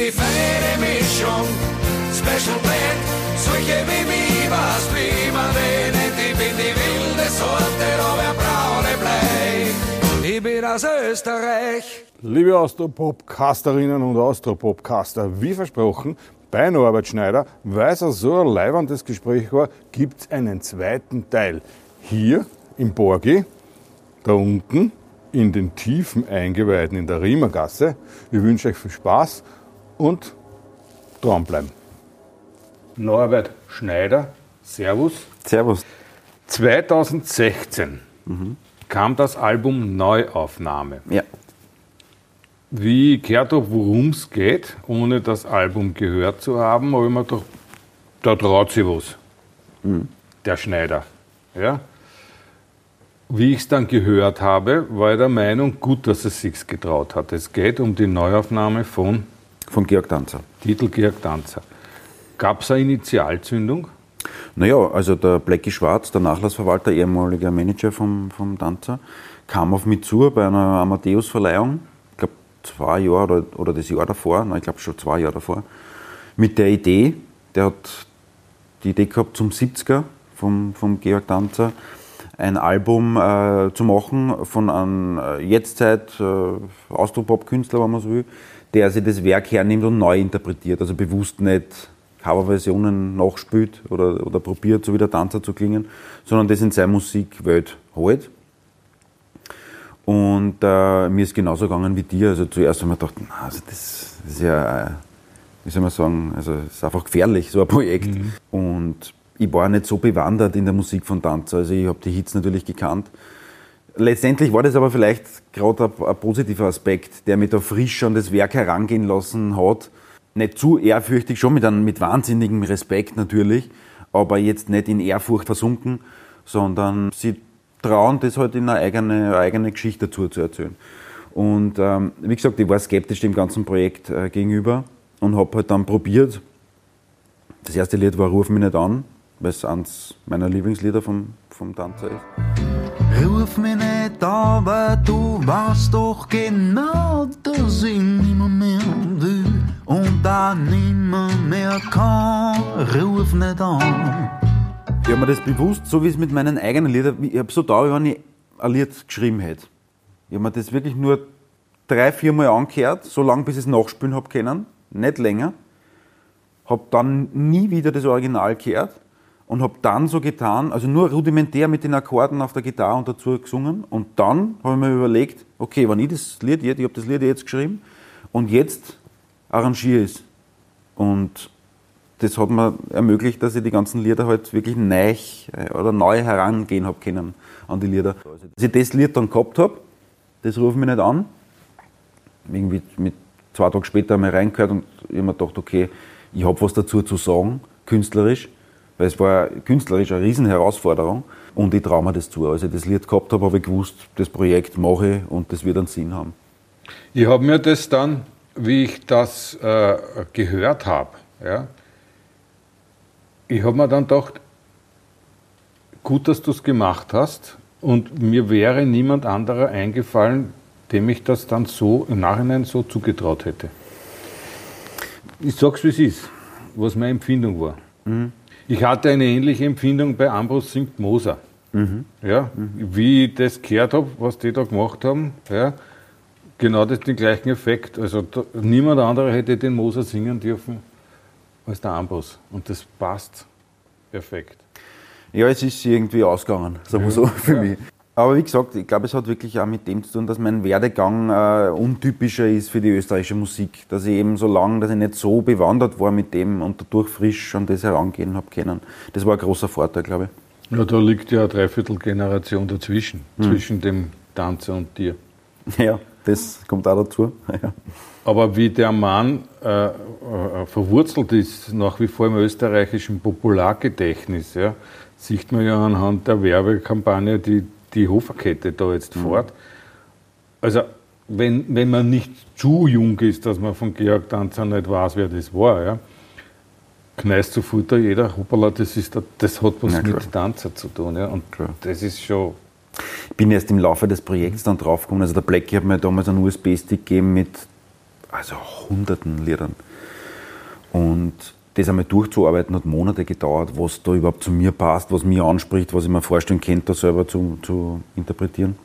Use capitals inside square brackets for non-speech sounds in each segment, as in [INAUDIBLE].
die feine Mischung. Special Blend, solche wie mich, was man denen, ich bin die wilde Sorte, aber braune Blei. Ich bin aus Österreich. Liebe Austropopcasterinnen und Austropopcaster, wie versprochen, bei Norbert Schneider, weil es so ein leibendes Gespräch war, gibt es einen zweiten Teil. Hier im Borgi, da unten in den tiefen Eingeweiden in der Riemergasse. Ich wünsche euch viel Spaß und dranbleiben. Norbert Schneider, Servus. Servus. 2016 kam das Album Neuaufnahme. Ja. Wie ich gehört habe, worum es geht, ohne das Album gehört zu haben, habe ich mir gedacht, da traut sich was. Der Schneider. Ja? Wie ich es dann gehört habe, war ich der Meinung, gut, dass es sich getraut hat. Es geht um die Neuaufnahme von Von Georg Danzer. Titel Georg Danzer. Gab es eine Initialzündung? Naja, also der Blackie Schwarz, der Nachlassverwalter, ehemaliger Manager vom, vom Danzer, kam auf mich zu bei einer Amadeus-Verleihung, ich glaube zwei Jahre oder, oder das Jahr davor, nein, ich glaube schon zwei Jahre davor, mit der Idee, der hat die Idee gehabt zum 70er vom, vom Georg Danzer, ein Album äh, zu machen von einem äh, Jetztzeit äh, Austropop-Künstler, wenn man so will, der sich das Werk hernimmt und neu interpretiert, also bewusst nicht Coverversionen nachspielt oder, oder probiert, so wie der Tanzer zu klingen, sondern das in seine Musikwelt holt. Und äh, mir ist genauso gegangen wie dir. Also zuerst haben wir gedacht, na, also das, das ist ja, äh, wie soll man sagen, also es ist einfach gefährlich, so ein Projekt. Und ich war nicht so bewandert in der Musik von Tanzer. Also ich habe die Hits natürlich gekannt. Letztendlich war das aber vielleicht gerade ein, ein positiver Aspekt, der mich da frisch an das Werk herangehen lassen hat. Nicht zu ehrfürchtig, schon mit, einem, mit wahnsinnigem Respekt natürlich, aber jetzt nicht in Ehrfurcht versunken, sondern sie trauen, das halt in eine eigene, eine eigene Geschichte dazu zu erzählen. Und ähm, wie gesagt, ich war skeptisch dem ganzen Projekt äh, gegenüber und habe halt dann probiert. Das erste Lied war Ruf mich nicht an, weil es eins meiner Lieblingslieder vom, vom Tanzer ist. Ruf mich nicht an, weil du weißt doch genau, dass ich nimmer mehr will und auch nimmer mehr kann. Ruf nicht an. Ich habe mir das bewusst, so wie es mit meinen eigenen Liedern, ich habe so da, wenn ich ein Lied geschrieben hätte. Ich habe mir das wirklich nur drei, vier Mal angehört, so lange bis ich es nachspielen habe können, nicht länger. Habe dann nie wieder das Original gehört und habe dann so getan, also nur rudimentär mit den Akkorden auf der Gitarre und dazu gesungen. Und dann habe ich mir überlegt, okay, wenn ich das Lied jetzt, ich habe das Lied jetzt geschrieben und jetzt arrangiere ich es. Und das hat mir ermöglicht, dass ich die ganzen Lieder halt wirklich neu äh, oder neu herangehen habe können an die Lieder. Dass ich das Lied dann gehabt habe, das ich mich nicht an. Irgendwie mit zwei Tage später einmal reingehört und ich habe mir gedacht, okay, ich habe was dazu zu sagen, künstlerisch, weil es war künstlerisch eine riesen Herausforderung und ich traue mir das zu. Als ich das Lied gehabt habe, habe ich gewusst, das Projekt mache ich und das wird einen Sinn haben. Ich habe mir das dann, wie ich das äh, gehört habe, ja, ich habe mir dann gedacht, gut, dass du es gemacht hast und mir wäre niemand anderer eingefallen, dem ich das dann so im Nachhinein so zugetraut hätte. Ich sag's wie es ist, was meine Empfindung war. Ich hatte eine ähnliche Empfindung bei Ambros singt Moser. Ja, Wie ich das gehört habe, was die da gemacht haben, ja, genau das, den gleichen Effekt. Also da, niemand anderer hätte den Moser singen dürfen als der Ambros. Und das passt perfekt. Ja, es ist irgendwie ausgegangen, sagen wir so, für mich. Aber wie gesagt, ich glaube, es hat wirklich auch mit dem zu tun, dass mein Werdegang äh, untypischer ist für die österreichische Musik. Dass ich eben so lange, dass ich nicht so bewandert war mit dem und dadurch frisch an das herangehen habe können. Das war ein großer Vorteil, glaube ich. Ja, da liegt ja eine Dreiviertelgeneration dazwischen, zwischen dem Tanzer und dir. Ja, das kommt auch dazu. [LAUGHS] Ja. Aber wie der Mann äh, äh, verwurzelt ist, nach wie vor im österreichischen Populargedächtnis, ja, sieht man ja anhand der Werbekampagne, die die Hoferkette da jetzt fährt. Also, wenn, wenn man nicht zu jung ist, dass man von Georg Danzer nicht weiß, wer das war, ja, kneißt sofort da jeder, hoppala, das, ist da, das hat was Ja, mit Tanzer zu tun. Ja, und Klar. das ist schon Ich bin erst im Laufe des Projekts dann draufgekommen. Also der Blackie hat mir damals einen USB-Stick gegeben mit also hunderten Liedern. Und das einmal durchzuarbeiten hat Monate gedauert, was da überhaupt zu mir passt, was mich anspricht, was ich mir vorstellen könnte, da selber zu, zu interpretieren.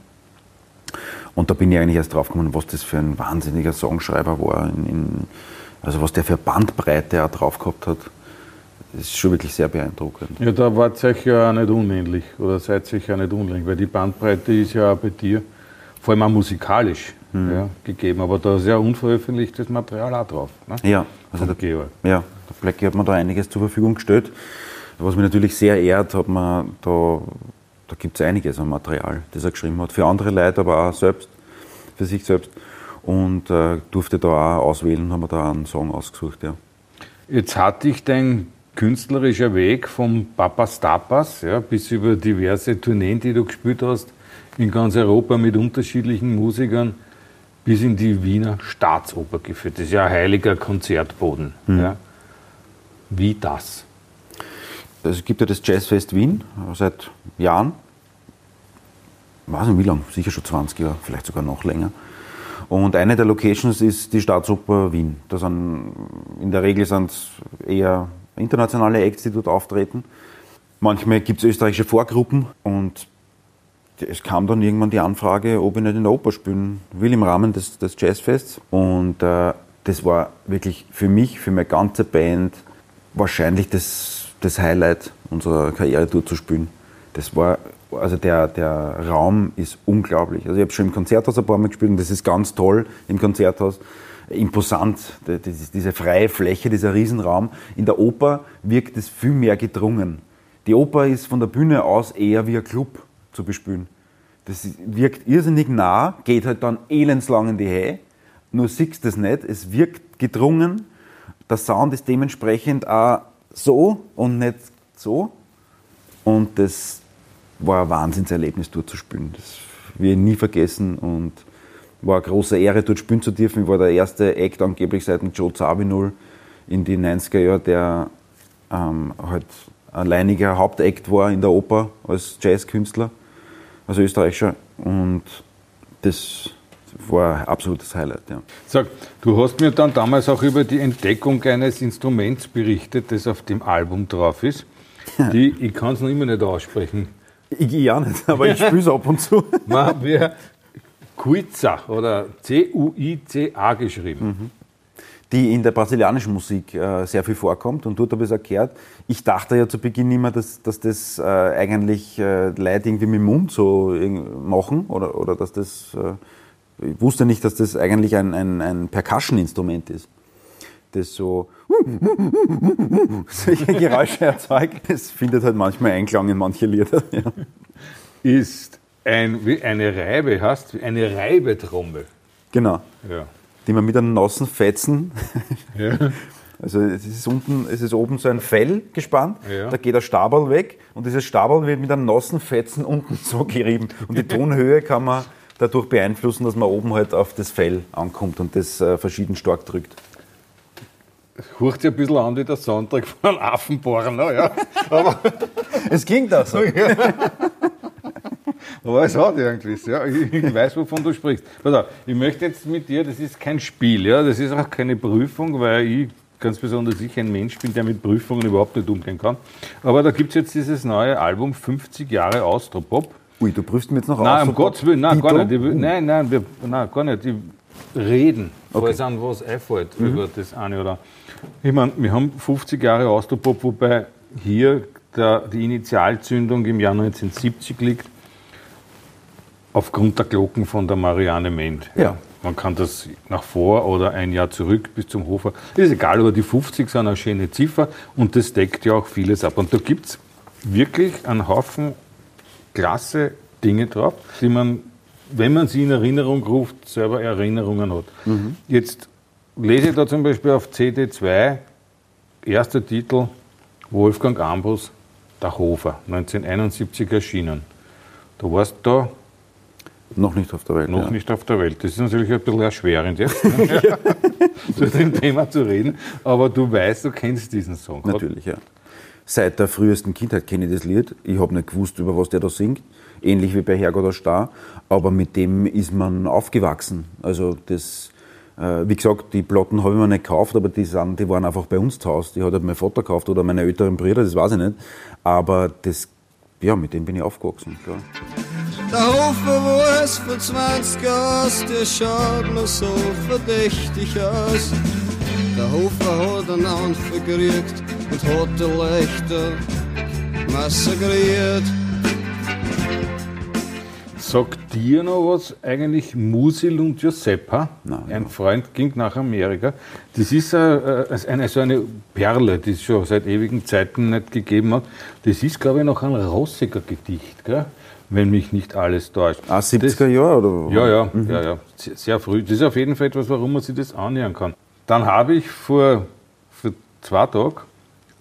Und da bin ich eigentlich erst drauf gekommen, was das für ein wahnsinniger Songschreiber war, in, in, also was der für Bandbreite auch drauf gehabt hat. Das ist schon wirklich sehr beeindruckend. Ja, da wart ihr euch ja auch nicht unähnlich oder seid ihr ja nicht unähnlich, weil die Bandbreite ist ja auch bei dir, vor allem auch musikalisch, ja, gegeben. Aber da ist ja unveröffentlichtes Material auch drauf. Ne? Ja, also der, Georg. ja, der Blackie hat mir da einiges zur Verfügung gestellt. Was mich natürlich sehr ehrt, hat man da, da gibt es einiges an Material, das er geschrieben hat. Für andere Leute, aber auch selbst, für sich selbst. Und äh, durfte da auch auswählen, haben wir da einen Song ausgesucht, ja. Jetzt hat dich dein künstlerischer Weg vom Papas Tapas ja, bis über diverse Tourneen, die du gespielt hast, in ganz Europa mit unterschiedlichen Musikern, bis in die Wiener Staatsoper geführt. Das ist ja ein heiliger Konzertboden. Ja. Wie das? Es gibt ja das Jazzfest Wien seit Jahren. Ich weiß nicht wie lange, sicher schon 20 Jahre, vielleicht sogar noch länger. Und eine der Locations ist die Staatsoper Wien. Da sind, in der Regel sind es eher internationale Acts, die dort auftreten. Manchmal gibt es österreichische Vorgruppen und es kam dann irgendwann die Anfrage, ob ich nicht in der Oper spielen will im Rahmen des, des Jazzfests. Und äh, das war wirklich für mich, für meine ganze Band, wahrscheinlich das, das Highlight unserer Karriere dort zu spielen. Das war, also der, der Raum ist unglaublich. Also ich habe schon im Konzerthaus ein paar Mal gespielt und das ist ganz toll im Konzerthaus. Imposant, diese freie Fläche, dieser Riesenraum. In der Oper wirkt es viel mehr gedrungen. Die Oper ist von der Bühne aus eher wie ein Club zu bespielen. Das wirkt irrsinnig nah, geht halt dann elendslang in die Höhe, nur siehst das nicht. Es wirkt gedrungen, der Sound ist dementsprechend auch so und nicht so. Und das war ein Wahnsinnserlebnis, dort zu spielen. Das will ich nie vergessen und war eine große Ehre, dort spielen zu dürfen. Ich war der erste Act angeblich seit dem Joe Zawinul in die 90er Jahre, der ähm, halt alleiniger Hauptakt war in der Oper als Jazzkünstler, als Österreicher. Und das war ein absolutes Highlight. Ja. Sag, du hast mir dann damals auch über die Entdeckung eines Instruments berichtet, das auf dem Album drauf ist. Die, ich kann es noch immer nicht aussprechen. Ich ja nicht, aber ich spiele es ab und zu. [LAUGHS] Man wäre Cuica oder C-U-I-C-A geschrieben. die in der brasilianischen Musik äh, sehr viel vorkommt. Und dort habe ich es erklärt. Ich dachte ja zu Beginn immer, dass, dass das äh, eigentlich äh, Leute irgendwie mit dem Mund so machen oder, oder dass das. Äh, ich wusste nicht, dass das eigentlich ein, ein, ein Percussion-Instrument ist. Das so [LAUGHS] solche Geräusche erzeugt. Es findet halt manchmal Einklang in manche Lieder. Ja. Ist ein, wie eine Reibe, hast eine Reibetrommel. Genau. Ja. Die man mit einem nassen Fetzen [LAUGHS] ja. Also es ist unten, es ist oben so ein Fell gespannt, Ja. da geht der Stabal weg und dieses Stabal wird mit einem nassen Fetzen unten [LAUGHS] so gerieben. Und die Tonhöhe kann man dadurch beeinflussen, dass man oben halt auf das Fell ankommt und das äh, verschieden stark drückt. Hört sich ein bisschen an wie der Sonntag [LAUGHS] von einem Affenborner, ja. Aber, [LAUGHS] Es klingt auch so. [LAUGHS] aber es hat irgendwas, ja. Ich, ich weiß, wovon du sprichst. Pass auf, ich möchte jetzt mit dir, das ist kein Spiel, ja. Das ist auch keine Prüfung, weil ich ganz besonders ich ein Mensch bin, der mit Prüfungen überhaupt nicht umgehen kann. Aber da gibt es jetzt dieses neue Album 50 Jahre Austropop. Ui, du prüfst mir jetzt noch Nein, aus. um Gottes Willen, nein, gar nicht. Ich will, nein, nein, wir, nein, gar nicht. Die reden, falls an was einfällt über das eine oder Ich meine, wir haben 50 Jahre Austropop, wobei hier der, die Initialzündung im Jahr 1970 liegt, aufgrund der Glocken von der Marianne Ment. Ja. Man kann das nach vor oder ein Jahr zurück bis zum Hofer. Ist egal, aber die 50 sind eine schöne Ziffer und das deckt ja auch vieles ab. Und da gibt es wirklich einen Haufen klasse Dinge drauf, die man, wenn man sie in Erinnerung ruft, selber Erinnerungen hat. Jetzt lese ich da zum Beispiel auf CD2, erster Titel, Wolfgang Ambros, Der Hofer, 1971 erschienen. Du warst da Noch nicht auf der Welt. noch ja. nicht auf der Welt. Das ist natürlich ein bisschen erschwerend jetzt, ne? [LAUGHS] [LAUGHS] zu dem Thema zu reden, aber du weißt, du kennst diesen Song. Natürlich, ja. Seit der frühesten Kindheit kenne ich das Lied. Ich habe nicht gewusst, über was der da singt. Ähnlich wie bei Herrgott Star. Aber mit dem ist man aufgewachsen. Also das Äh, wie gesagt, die Platten habe ich mir nicht gekauft, aber die, sind, die waren einfach bei uns zu Hause. Die hat halt mein Vater gekauft oder meine älteren Brüder, das weiß ich nicht. Aber das, ja, mit dem bin ich aufgewachsen. Klar. Der Hofbewusst von 20 Jahren, der schaut noch so verdächtig aus. Der Hofer hat einen Anfang gekriegt und hat die Leichter massakriert. Sagt dir noch was eigentlich Musil und Giuseppa? Nein, Ein Freund ging nach Amerika. Das ist äh, eine, so eine Perle, die es schon seit ewigen Zeiten nicht gegeben hat. Das ist, glaube ich, noch ein Rossiger Gedicht, gell? wenn mich nicht alles täuscht. Ah, 70er Jahre oder? Ja, ja, ja, ja, sehr, sehr früh. Das ist auf jeden Fall etwas, warum man sich das annähern kann. Dann habe ich vor, vor zwei Tagen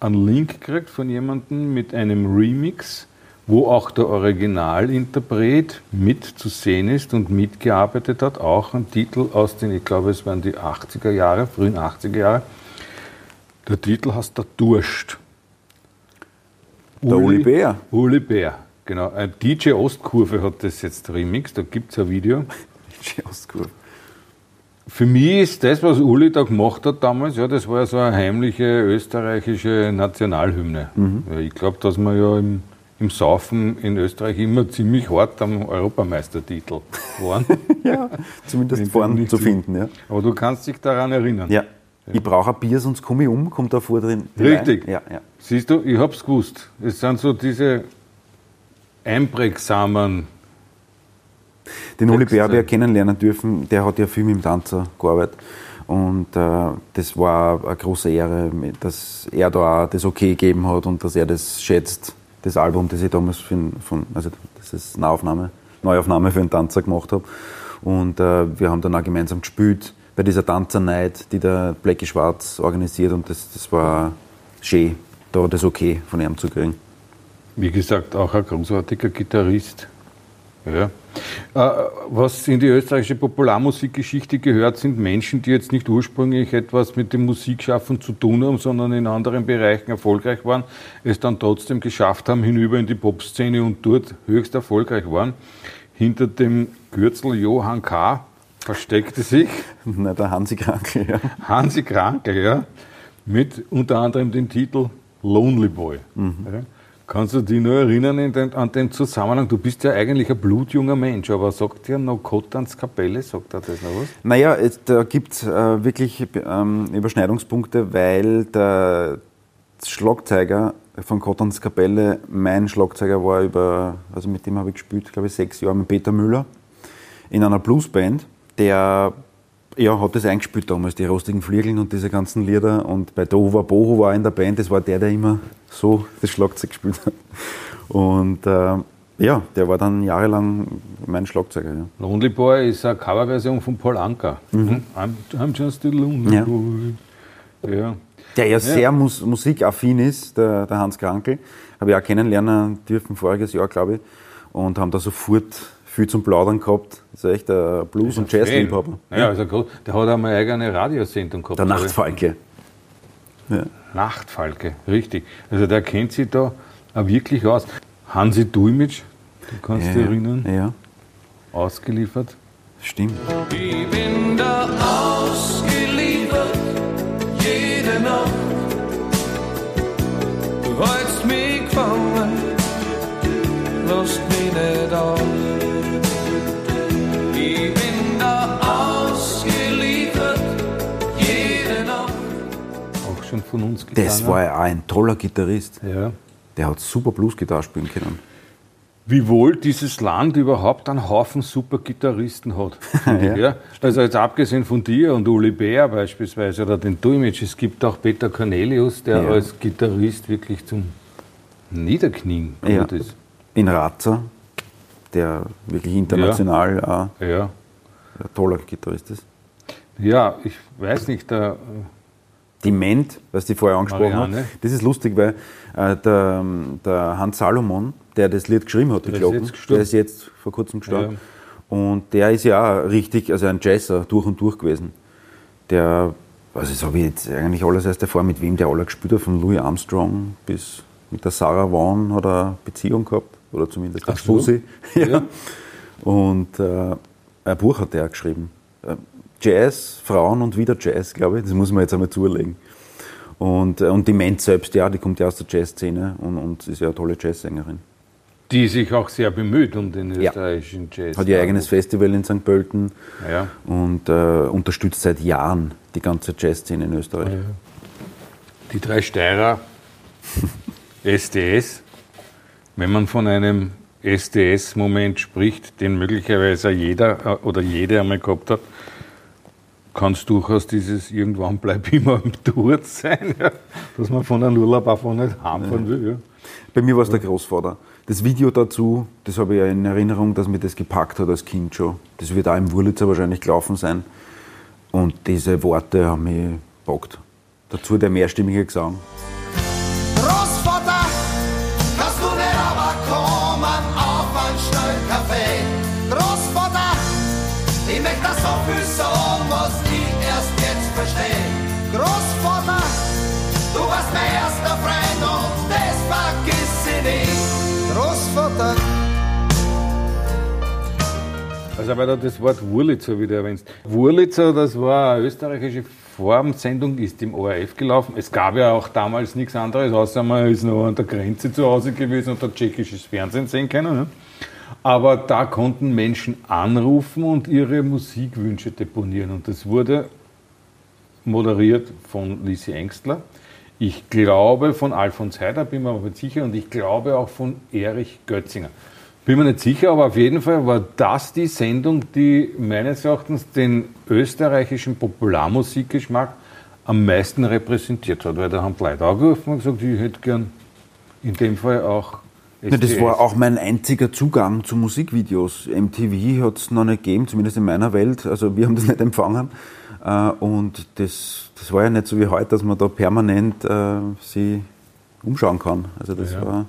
einen Link gekriegt von jemandem mit einem Remix, wo auch der Originalinterpret mit zu sehen ist und mitgearbeitet hat. Auch ein Titel aus den, ich glaube, es waren die 80er Jahre, frühen 80er Jahre. Der Titel heißt Der Durst. Der Uli Bär. Uli Bär, genau. Ein DJ Ostkurve hat das jetzt remixed, da gibt es ein Video. [LAUGHS] Ostkurve. Für mich ist das, was Uli da gemacht hat damals, ja, das war ja so eine heimliche österreichische Nationalhymne. Ja, ich glaube, dass wir ja im, im Saufen in Österreich immer ziemlich hart am Europameistertitel waren. [LAUGHS] Ja, zumindest nicht zu finden. Ja. Aber du kannst dich daran erinnern. ja. Ich brauche ein Bier, sonst komme ich um, kommt da vor drin. Richtig. Ja, ja. Siehst du, ich hab's gewusst. Es sind so diese einprägsamen, Den Uli ja kennenlernen dürfen, der hat ja viel mit dem Tanzer gearbeitet. Und äh, das war eine große Ehre, dass er da auch das Okay gegeben hat und dass er das schätzt, das Album, das ich damals für, von, also das ist Neuaufnahme, Neuaufnahme für einen Tanzer gemacht habe. Und äh, wir haben dann auch gemeinsam gespielt bei dieser Tanzernight, die der Blackie Schwarz organisiert und das, das war schön, da das Okay von ihm zu kriegen. wie gesagt, auch ein großartiger Gitarrist. Ja. Äh, Was in die österreichische Popularmusikgeschichte gehört, sind Menschen, die jetzt nicht ursprünglich etwas mit dem Musikschaffen zu tun haben, sondern in anderen Bereichen erfolgreich waren, es dann trotzdem geschafft haben, hinüber in die Popszene und dort höchst erfolgreich waren. Hinter dem Gürtel Johann K. versteckte sich Na, der Hansi Krankel, ja. Hansi Kranke, ja, mit unter anderem dem Titel Lonely Boy. Ja. Kannst du dich nur erinnern in den, an den Zusammenhang? Du bist ja eigentlich ein blutjunger Mensch, aber sagt dir noch Kottans Kapelle, sagt er das noch was? Naja, da gibt es äh, wirklich ähm, Überschneidungspunkte, weil der Schlagzeuger von Cottons Kapelle, mein Schlagzeuger war über, also mit dem habe ich gespielt, glaube ich, sechs Jahre mit Peter Müller in einer Bluesband, der ja, hat das eingespielt damals, die rostigen Fliegeln und diese ganzen Lieder. Und bei Dova Boho war in der Band, das war der, der immer so das Schlagzeug gespielt hat. Und äh, ja, der war dann jahrelang mein Schlagzeuger. Ja. Lonely Boy ist eine Coverversion von Paul Anka. I'm, I'm just a lonely Ja. boy. Ja. Der ja sehr mus musikaffin ist, der, der Hans Krankel. Habe ich auch kennenlernen dürfen voriges Jahr, glaube ich. Und haben da sofort viel zum Plaudern gehabt. Das ist echt ein Blues- und Jazz-Liebhaber. Ja, also groß. der hat einmal eine eigene Radiosendung gehabt. Der. Nachtfalke. Ja. Nachtfalke, richtig. Also der kennt sich da auch wirklich aus. Hansi Dulmitsch, du kannst dich erinnern, Ja, ausgeliefert. stimmt. Ich bin da ausgeliefert, jede Nacht. Du hältst mich gefangen, lässt mich nicht aus. Von uns gegangen. Das war ja auch ein toller Gitarrist. Ja. Der hat super Blues-Gitarre spielen können. Wiewohl dieses Land überhaupt einen Haufen super Gitarristen hat. ich, [LAUGHS] ja. Also jetzt abgesehen von dir und Uli Bär beispielsweise oder den Dulmitsch, es gibt auch Peter Cornelius, der Ja. als Gitarrist wirklich zum Niederknien Ja. gut ist. In Ratzer, der wirklich international Ja. ein toller Gitarrist ist. ja, ich weiß nicht, der, Die Ment, was die vorher angesprochen Marianne. hat, das ist lustig, weil äh, der, der Hans Salomon, der das Lied geschrieben hat, die Der ist Glocken, jetzt gestorben. der ist jetzt vor kurzem gestorben. Und der ist ja auch richtig, also ein Jazzer durch und durch gewesen. Der, also das habe ich jetzt eigentlich alles erst erfahren, mit wem der alle gespielt hat, von Louis Armstrong bis mit der Sarah Vaughan hat er eine Beziehung gehabt, oder zumindest der Ach so. [LAUGHS] Spusi. Ja. Und äh, ein Buch hat er auch geschrieben. Jazz, Frauen und wieder Jazz, glaube ich. Das muss man jetzt einmal zulegen. Und, äh, und die Menz selbst, ja, die kommt ja aus der Jazzszene und, und ist ja eine tolle Jazzsängerin. Die sich auch sehr bemüht um den Ja. österreichischen Jazz. Hat ihr eigenes Festival in St. Pölten Ja. und äh, unterstützt seit Jahren die ganze Jazzszene in Österreich. Die drei Steirer [LAUGHS] SDS, wenn man von einem SDS-Moment spricht, den möglicherweise jeder äh, oder jede einmal gehabt hat, kann es durchaus dieses irgendwann bleib immer im Tod sein, ja, dass man von einem Urlaub einfach nicht heimfahren will. Ja. Bei mir war es der Großvater. Das Video dazu, das habe ich ja in Erinnerung, dass mir das gepackt hat als Kind schon. Das wird auch im Wurlitzer wahrscheinlich gelaufen sein. Und diese Worte haben mich gepackt. Dazu der mehrstimmige Gesang. Also weil du das Wort Wurlitzer wieder erwähnst. Wurlitzer, das war eine österreichische Formsendung, ist im ORF gelaufen. Es gab ja auch damals nichts anderes, außer man ist noch an der Grenze zu Hause gewesen und hat tschechisches Fernsehen sehen können. Ne? Aber da konnten Menschen anrufen und ihre Musikwünsche deponieren. Und das wurde moderiert von Lisi Engstler. Ich glaube von Alfons Heider, bin mir aber nicht sicher, und ich glaube auch von Erich Götzinger. Bin mir nicht sicher, aber auf jeden Fall war das die Sendung, die meines Erachtens den österreichischen Popularmusikgeschmack am meisten repräsentiert hat. Weil da haben die Leute angerufen und gesagt, ich hätte gern in dem Fall auch Ja, das war auch mein einziger Zugang zu Musikvideos. MTV hat es noch nicht gegeben, zumindest in meiner Welt. Also wir haben das nicht empfangen. Äh, Und das, das war ja nicht so wie heute, dass man da permanent äh, sie umschauen kann. Also das Ja. war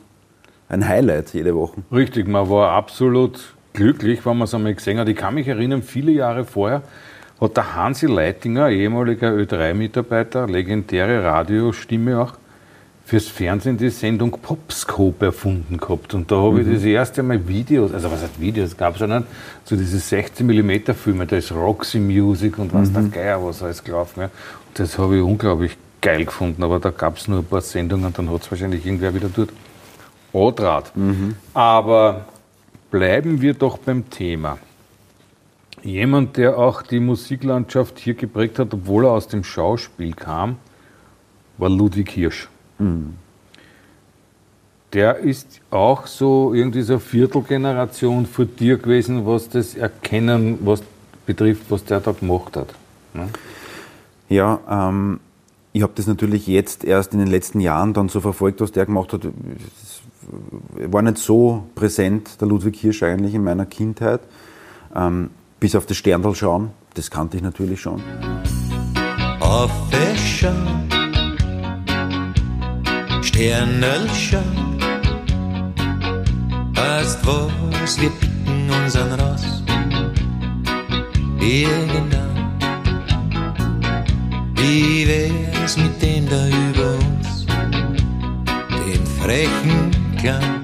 ein Highlight jede Woche. Richtig, man war absolut glücklich, wenn man es einmal gesehen hat. Ich kann mich erinnern, viele Jahre vorher hat der Hansi Leitinger, ehemaliger Ö3-Mitarbeiter, legendäre Radiostimme auch, fürs Fernsehen die Sendung Popscope erfunden gehabt. Und da habe ich das erste Mal Videos, also was heißt Videos, gab es ja nicht, so diese 16mm Filme, da ist Roxy Music und was der Geier, was alles gelaufen. Ja. Das habe ich unglaublich geil gefunden, aber da gab es nur ein paar Sendungen, dann hat es wahrscheinlich irgendwer wieder dort Rotrat. Aber bleiben wir doch beim Thema. Jemand, der auch die Musiklandschaft hier geprägt hat, obwohl er aus dem Schauspiel kam, war Ludwig Hirsch. Der ist auch so irgendwie so Viertelgeneration vor dir gewesen, was das Erkennen was betrifft, was der da gemacht hat. Ne? Ja, ähm, ich habe das natürlich jetzt erst in den letzten Jahren dann so verfolgt, was der gemacht hat. Es war nicht so präsent, der Ludwig Hirsch eigentlich in meiner Kindheit. Ähm, bis auf das Sterndal schauen, das kannte ich natürlich schon. auf Wäsche, Sternel schauen. Weißt was, wir picken unseren Ross. Irgendwann. Wie wär's mit dem da über uns? Den frechen Kleinen.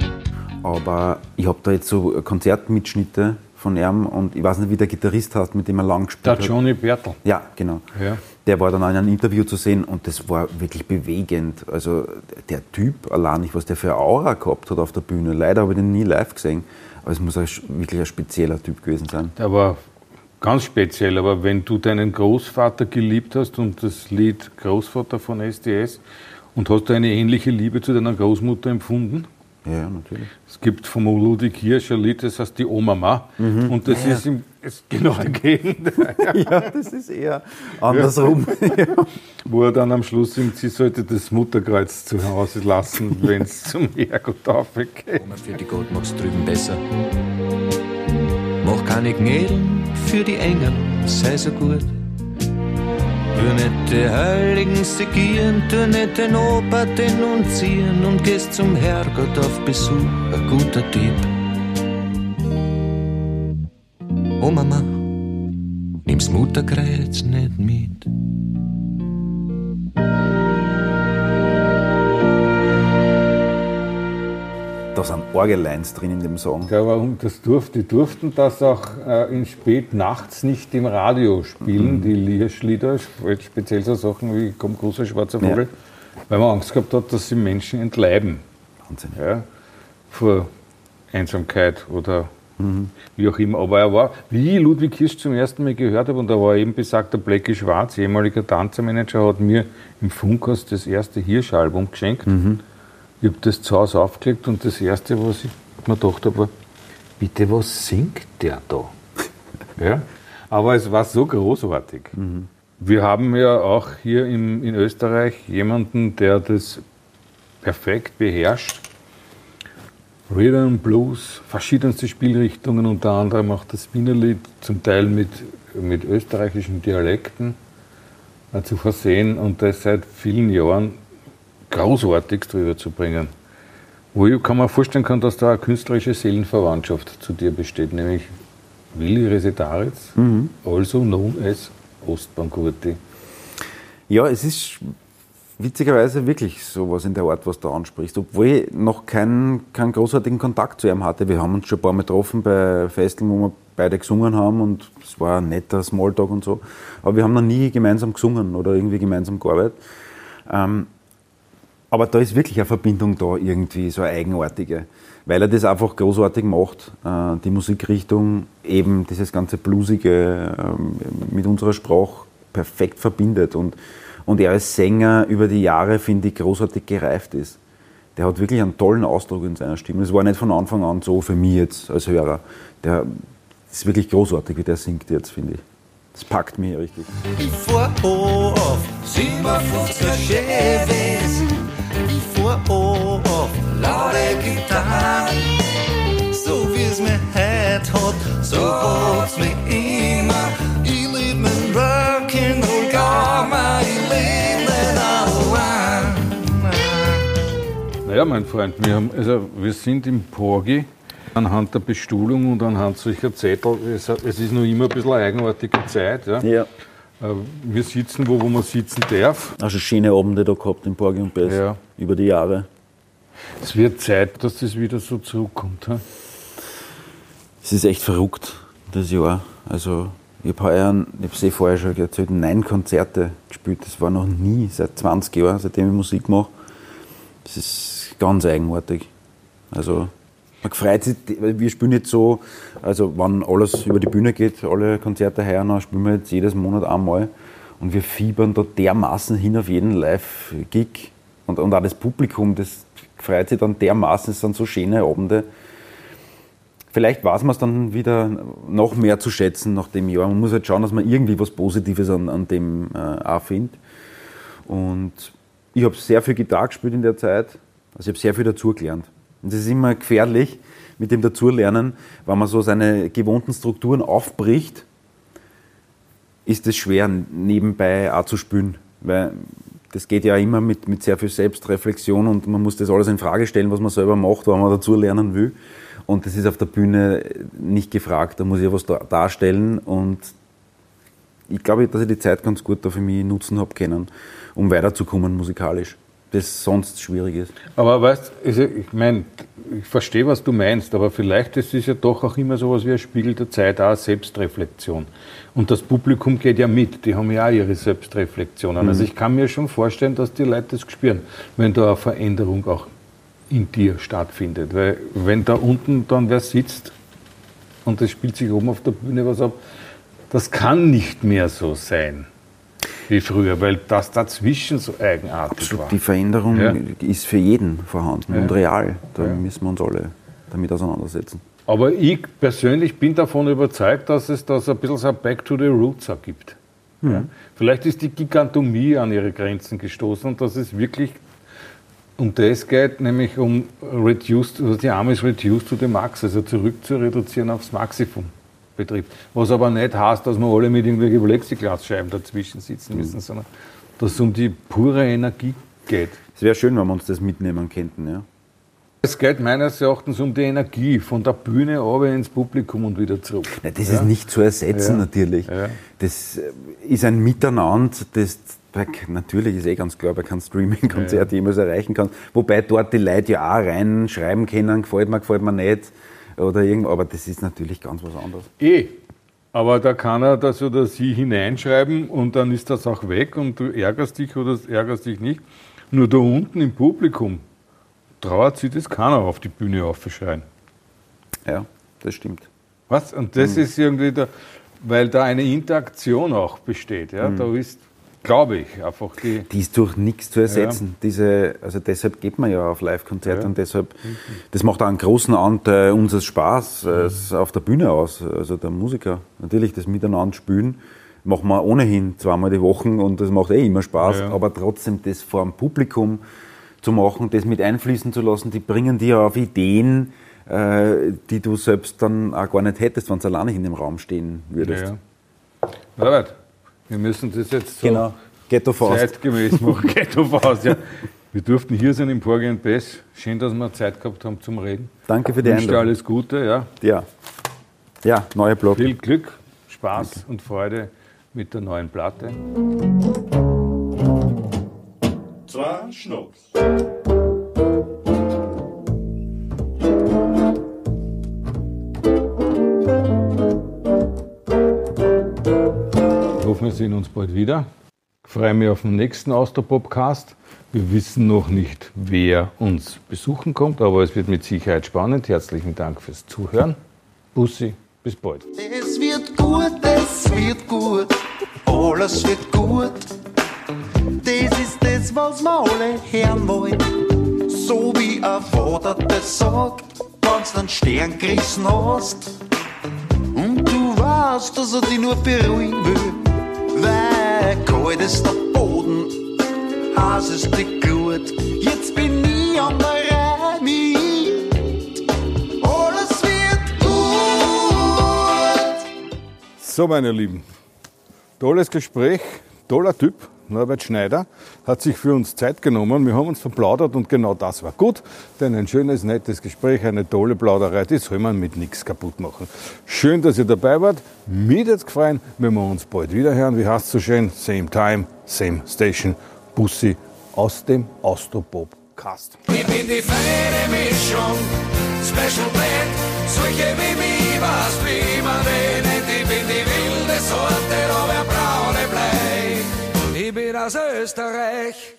Aber ich habe da jetzt so Konzertmitschnitte von ihm und ich weiß nicht, wie der Gitarrist heißt, mit dem er lang gespielt Der hat. Johnny Bertel. Ja, genau. Ja. Der war dann auch in einem Interview zu sehen und das war wirklich bewegend. Also der Typ allein nicht, was der für eine Aura gehabt hat auf der Bühne. Leider habe ich den nie live gesehen, aber es muss ein, wirklich ein spezieller Typ gewesen sein. Der war ganz speziell, aber wenn du deinen Großvater geliebt hast und das Lied Großvater von SDS und hast du eine ähnliche Liebe zu deiner Großmutter empfunden? Ja, natürlich. Es gibt vom Ludwig Hirsch ein Lied, das heißt die Oma und das ist, im, ist genau der Gegenteil, Ja, das ist eher andersrum. [LAUGHS] wo er dann am Schluss singt, sie sollte das Mutterkreuz zu Hause lassen, [LAUGHS] wenn es zum Herrgott aufgeht. Oma für die Gott mag's drüben besser. Mach keine Gnädeln für die Engel, sei so gut. Nicht die Heiligen segieren, tu nicht den Opa denunzieren und gehst zum Herrgott auf Besuch, ein guter Typ. Oh Mama, nimm's Mutterkreuz nicht mit. Da sind Orgelines drin in dem Song. Ja, aber um das durf, die durften das auch äh, in spät nachts nicht im Radio spielen, Mhm. die Lierschlieder, speziell so Sachen wie Komm großer schwarzer Vogel, weil man Angst gehabt hat, dass sie Menschen entleiben Wahnsinn. ja, vor Einsamkeit oder Mhm. wie auch immer. Aber er war, wie ich Ludwig Hirsch zum ersten Mal gehört habe, und da war eben besagter Blackie Schwarz, ehemaliger Tanzermanager, hat mir im Funkhaus das erste Hirsch-Album geschenkt. Mhm. Ich habe das zu Hause aufgelegt und das erste, was ich mir gedacht habe, war, bitte, was singt der da? [LAUGHS] ja? Aber es war so großartig. Wir haben ja auch hier in, in Österreich jemanden, der das perfekt beherrscht. Rhythm, Blues, verschiedenste Spielrichtungen, unter anderem auch das Wienerlied, zum Teil mit, mit österreichischen Dialekten äh, zu versehen und das seit vielen Jahren großartigst rüberzubringen. Wo ich kann mir vorstellen kann, dass da eine künstlerische Seelenverwandtschaft zu dir besteht, nämlich Willi Resetaritz, also known as Ostbankurti. Ja, es ist witzigerweise wirklich sowas in der Art, was du ansprichst. Obwohl ich noch keinen, keinen großartigen Kontakt zu ihm hatte. Wir haben uns schon ein paar Mal getroffen bei Festeln, wo wir beide gesungen haben und es war ein netter Smalltalk und so. Aber wir haben noch nie gemeinsam gesungen oder irgendwie gemeinsam gearbeitet. Ähm, aber da ist wirklich eine Verbindung da irgendwie, so eine eigenartige. Weil er das einfach großartig macht. Äh, die Musikrichtung, eben dieses ganze Bluesige ähm, mit unserer Sprache perfekt verbindet. Und, und er als Sänger über die Jahre, finde ich, großartig gereift ist. Der hat wirklich einen tollen Ausdruck in seiner Stimme. Es war nicht von Anfang an so für mich jetzt als Hörer. Der ist wirklich großartig, wie der singt jetzt, finde ich. Das packt mich richtig. Ich fuhr auf 57er Chevys. Fuhr auf laute Gitarren. So wie's mir heut hat, so hat's mich immer. Ich lieb mein Rock'n'Roll ich lieb nicht allein. Naja, mein Freund, wir, haben, also wir sind im Porgi anhand der Bestuhlung und anhand solcher Zettel. Es, es ist noch immer ein bisschen eine eigenartige Zeit. Ja. Ja. Äh, Wir sitzen wo, wo man sitzen darf. Also schöne Abende da gehabt in Borgi und Bess. Ja. Über die Jahre. Es wird Zeit, dass das wieder so zurückkommt. Ja. Es ist echt verrückt, das Jahr. Also, ich habe heuer, ich habe es eh vorher schon erzählt, neun Konzerte gespielt. Das war noch nie, seit 20 Jahren, seitdem ich Musik mache. Das ist ganz eigenartig. Also, man freut sich, wir spielen jetzt so, also wenn alles über die Bühne geht, alle Konzerte heuer noch, spielen wir jetzt jedes Monat einmal. Und wir fiebern da dermaßen hin auf jeden Live-Gig. Und, und auch das Publikum, das freut sich dann dermaßen, es sind so schöne Abende. Vielleicht weiß man es dann wieder noch mehr zu schätzen nach dem Jahr. Man muss halt schauen, dass man irgendwie was Positives an, an dem äh, auch findet. Und ich habe sehr viel Gitarre gespielt in der Zeit. Also ich habe sehr viel dazugelernt. Und das ist immer gefährlich mit dem Dazulernen, wenn man so seine gewohnten Strukturen aufbricht, ist es schwer, nebenbei auch zu spielen. Weil das geht ja immer mit, mit sehr viel Selbstreflexion und man muss das alles in Frage stellen, was man selber macht, wenn man dazu lernen will. Und das ist auf der Bühne nicht gefragt. Da muss ich was da- darstellen und ich glaube, dass ich die Zeit ganz gut da für mich nutzen habe können, um weiterzukommen musikalisch. Das sonst schwierig ist. Aber weißt also ich meine, ich verstehe, was du meinst, aber vielleicht ist es ja doch auch immer so was wie ein Spiegel der Zeit, auch eine Selbstreflexion. Und das Publikum geht ja mit, die haben ja auch ihre Selbstreflexionen. Also ich kann mir schon vorstellen, dass die Leute das spüren, wenn da eine Veränderung auch in dir stattfindet. Weil wenn da unten dann wer sitzt und das spielt sich oben auf der Bühne was ab, das kann nicht mehr so sein wie früher, weil das dazwischen so eigenartig war. Die Veränderung Ja. ist für jeden vorhanden Ja. und real. Da Ja. müssen wir uns alle damit auseinandersetzen. Aber ich persönlich bin davon überzeugt, dass es da so ein bisschen so ein Back to the Roots gibt. Ja. Vielleicht ist die Gigantomie an ihre Grenzen gestoßen und dass es wirklich um das geht, nämlich um reduced, also die Amis reduced to the max, also zurück zu reduzieren aufs Maximum betrifft. Was aber nicht heißt, dass wir alle mit irgendwelchen Plexiglasscheiben dazwischen sitzen müssen, sondern dass es um die pure Energie geht. Es wäre schön, wenn wir uns das mitnehmen könnten. Ja? Es geht meines Erachtens um die Energie von der Bühne runter ins Publikum und wieder zurück. Na, das ist nicht zu ersetzen, Ja. natürlich. Ja. Das äh, ist ein Miteinander, das natürlich ist eh ganz klar, bei keinem Streaming-Konzert jemals erreichen kann. Wobei dort die Leute ja auch reinschreiben können, gefällt mir, gefällt mir nicht. Oder irgend, aber das ist natürlich ganz was anderes. Eh. Aber da kann er das oder sie hineinschreiben und dann ist das auch weg und du ärgerst dich oder ärgerst dich nicht. Nur da unten im Publikum trauert sich das keiner auf die Bühne aufschreien. Ja, das stimmt. Was? Und das Hm. ist irgendwie, da, weil da eine Interaktion auch besteht. Ja? Da ist, glaube ich, einfach die. Die ist durch nichts zu ersetzen. Diese, also deshalb geht man ja auf Live-Konzerte Ja. und deshalb, das macht auch einen großen Anteil unseres Spaß äh, Mhm. auf der Bühne aus. Also der Musiker. Natürlich das Miteinander spielen machen wir ohnehin zweimal die Woche und das macht eh immer Spaß. Ja, ja. Aber trotzdem das vor dem Publikum zu machen, das mit einfließen zu lassen, die bringen dir auf Ideen, äh, die du selbst dann auch gar nicht hättest, wenn du alleine in dem Raum stehen würdest. Ja. Robert, wir müssen das jetzt so Genau. Ghetto Faust. zeitgemäß [LAUGHS] machen. Ghetto Faust, ja. Wir durften hier sein im Porgy Bass. Schön, dass wir Zeit gehabt haben zum Reden. Danke für die Ich wünsche dir Einladung. alles Gute, ja. Ja. Ja, neuer Blog. Viel Glück, Spaß und Freude mit der neuen Platte. Zwei Schnucks. Wir sehen uns bald wieder. Ich freue mich auf den nächsten Austropopcast. Wir wissen noch nicht, wer uns besuchen kommt, aber es wird mit Sicherheit spannend. Herzlichen Dank fürs Zuhören. Bussi, bis bald. Es wird gut, es wird gut, alles wird gut. Das ist das, was wir alle hören wollen. So wie ein Vater das sagt, wenn's einen Stern gerissen hast. Und du weißt, dass er dich nur beruhigen will. Weil kalt ist der Boden, heiß ist die Glut. Jetzt bin ich an der Reihe mit. Alles wird gut. So, meine Lieben, tolles Gespräch, toller Typ, Norbert Schneider, hat sich für uns Zeit genommen. Wir haben uns verplaudert und genau das war gut, denn ein schönes, nettes Gespräch, eine tolle Plauderei, die soll man mit nichts kaputt machen. Schön, dass ihr dabei wart. Mir hat's gefallen, wenn wir uns bald wieder hören. Wie heißt so schön? Same time, same station. Bussi aus dem Austropop-Cast. Ich bin die feine Mischung, Special Blend, solche wie mich, was wie man nennt. Ich bin die wilde Sorte, aus Österreich,